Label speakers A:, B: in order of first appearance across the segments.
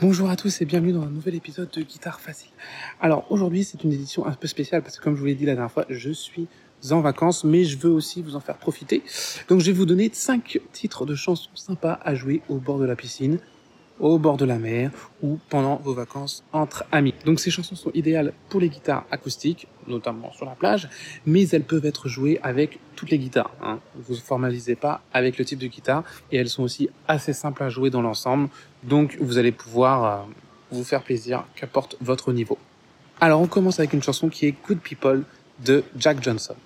A: Bonjour à tous et bienvenue dans un nouvel épisode de Guitare Facile. Alors aujourd'hui c'est une édition un peu spéciale parce que comme je vous l'ai dit la dernière fois, je suis en vacances mais je veux aussi vous en faire profiter. Donc je vais vous donner 5 titres de chansons sympas à jouer au bord de la piscine au bord de la mer ou pendant vos vacances entre amis. Donc ces chansons sont idéales pour les guitares acoustiques, notamment sur la plage, mais elles peuvent être jouées avec toutes les guitares. Hein. Vous ne formalisez pas avec le type de guitare et elles sont aussi assez simples à jouer dans l'ensemble, donc vous allez pouvoir euh, vous faire plaisir qu'apporte votre niveau. Alors on commence avec une chanson qui est Good People de Jack Johnson.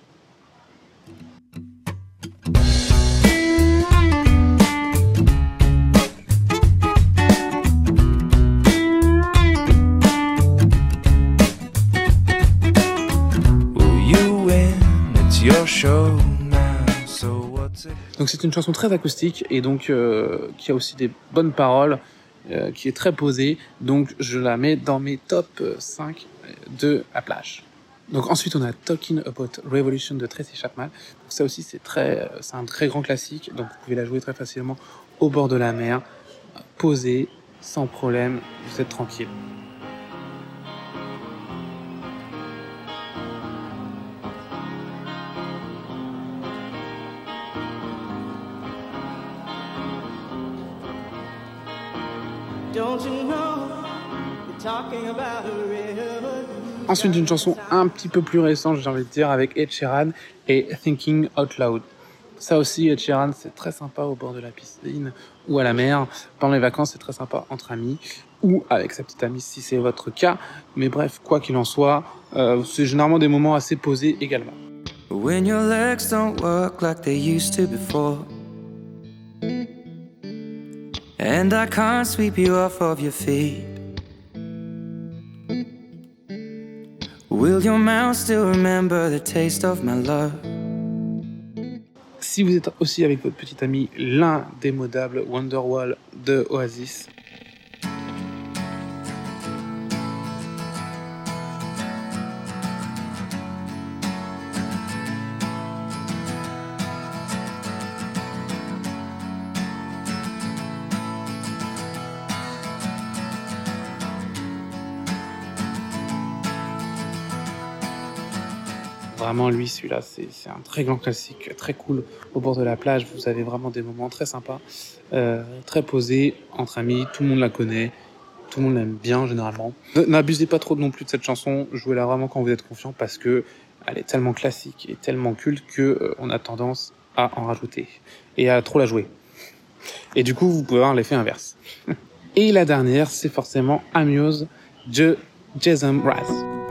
A: Donc c'est une chanson très acoustique et donc euh, qui a aussi des bonnes paroles, euh, qui est très posée. Donc je la mets dans mes top 5 de la plage. Donc ensuite on a Talking About Revolution de Tracy Chapman. Donc ça aussi c'est très, c'est un très grand classique. Donc vous pouvez la jouer très facilement au bord de la mer, posée, sans problème, vous êtes tranquille. Ensuite, une chanson un petit peu plus récente, j'ai envie de dire, avec Ed Sheeran et Thinking Out Loud. Ça aussi, Ed Sheeran, c'est très sympa au bord de la piscine ou à la mer. Pendant les vacances, c'est très sympa entre amis ou avec sa petite amie si c'est votre cas. Mais bref, quoi qu'il en soit, euh, c'est généralement des moments assez posés également. When your legs don't work like they used to before. And I can't sweep you off of your feet. Will your mouth still remember the taste of my love? Si vous êtes aussi avec votre petit ami l'indémodable Wonderwall de Oasis, Vraiment, lui, celui-là, c'est un très grand classique, très cool. Au bord de la plage, vous avez vraiment des moments très sympas, euh, très posés, entre amis, tout le monde la connaît, tout le monde l'aime bien généralement. N'abusez pas trop non plus de cette chanson, jouez-la vraiment quand vous êtes confiant parce que elle est tellement classique et tellement culte que euh, on a tendance à en rajouter et à trop la jouer. Et du coup, vous pouvez avoir l'effet inverse. et la dernière, c'est forcément Amuse de Jason Mraz.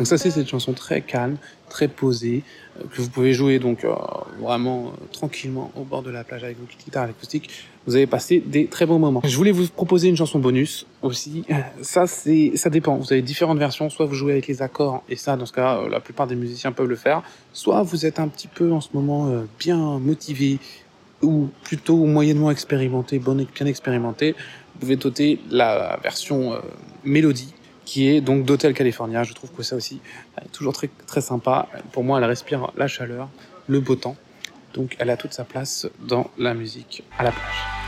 A: Donc ça c'est cette chanson très calme, très posée, euh, que vous pouvez jouer donc euh, vraiment euh, tranquillement au bord de la plage avec vos guitares acoustiques. Vous avez passé des très bons moments. Je voulais vous proposer une chanson bonus aussi. Ça c'est, ça dépend. Vous avez différentes versions. Soit vous jouez avec les accords et ça, dans ce cas, la plupart des musiciens peuvent le faire. Soit vous êtes un petit peu en ce moment bien motivé ou plutôt moyennement expérimenté, bien expérimenté. Vous pouvez noter la version mélodie qui est donc d'Hôtel California. Je trouve que ça aussi est toujours très, très sympa. Pour moi, elle respire la chaleur, le beau temps. Donc elle a toute sa place dans la musique à la plage.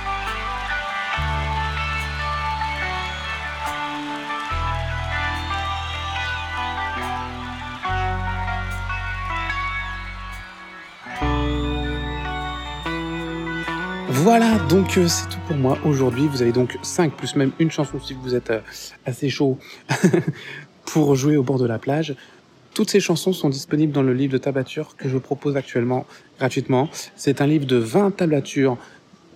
A: Voilà, donc euh, c'est tout pour moi aujourd'hui. Vous avez donc 5 plus même une chanson si vous êtes euh, assez chaud pour jouer au bord de la plage. Toutes ces chansons sont disponibles dans le livre de tablature que je propose actuellement gratuitement. C'est un livre de 20 tablatures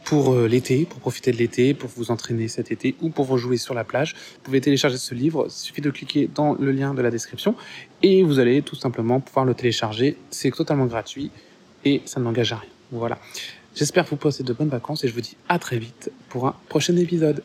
A: pour euh, l'été, pour profiter de l'été, pour vous entraîner cet été ou pour vous jouer sur la plage. Vous pouvez télécharger ce livre, il suffit de cliquer dans le lien de la description et vous allez tout simplement pouvoir le télécharger. C'est totalement gratuit et ça n'engage à rien. Voilà. J'espère vous passer de bonnes vacances et je vous dis à très vite pour un prochain épisode.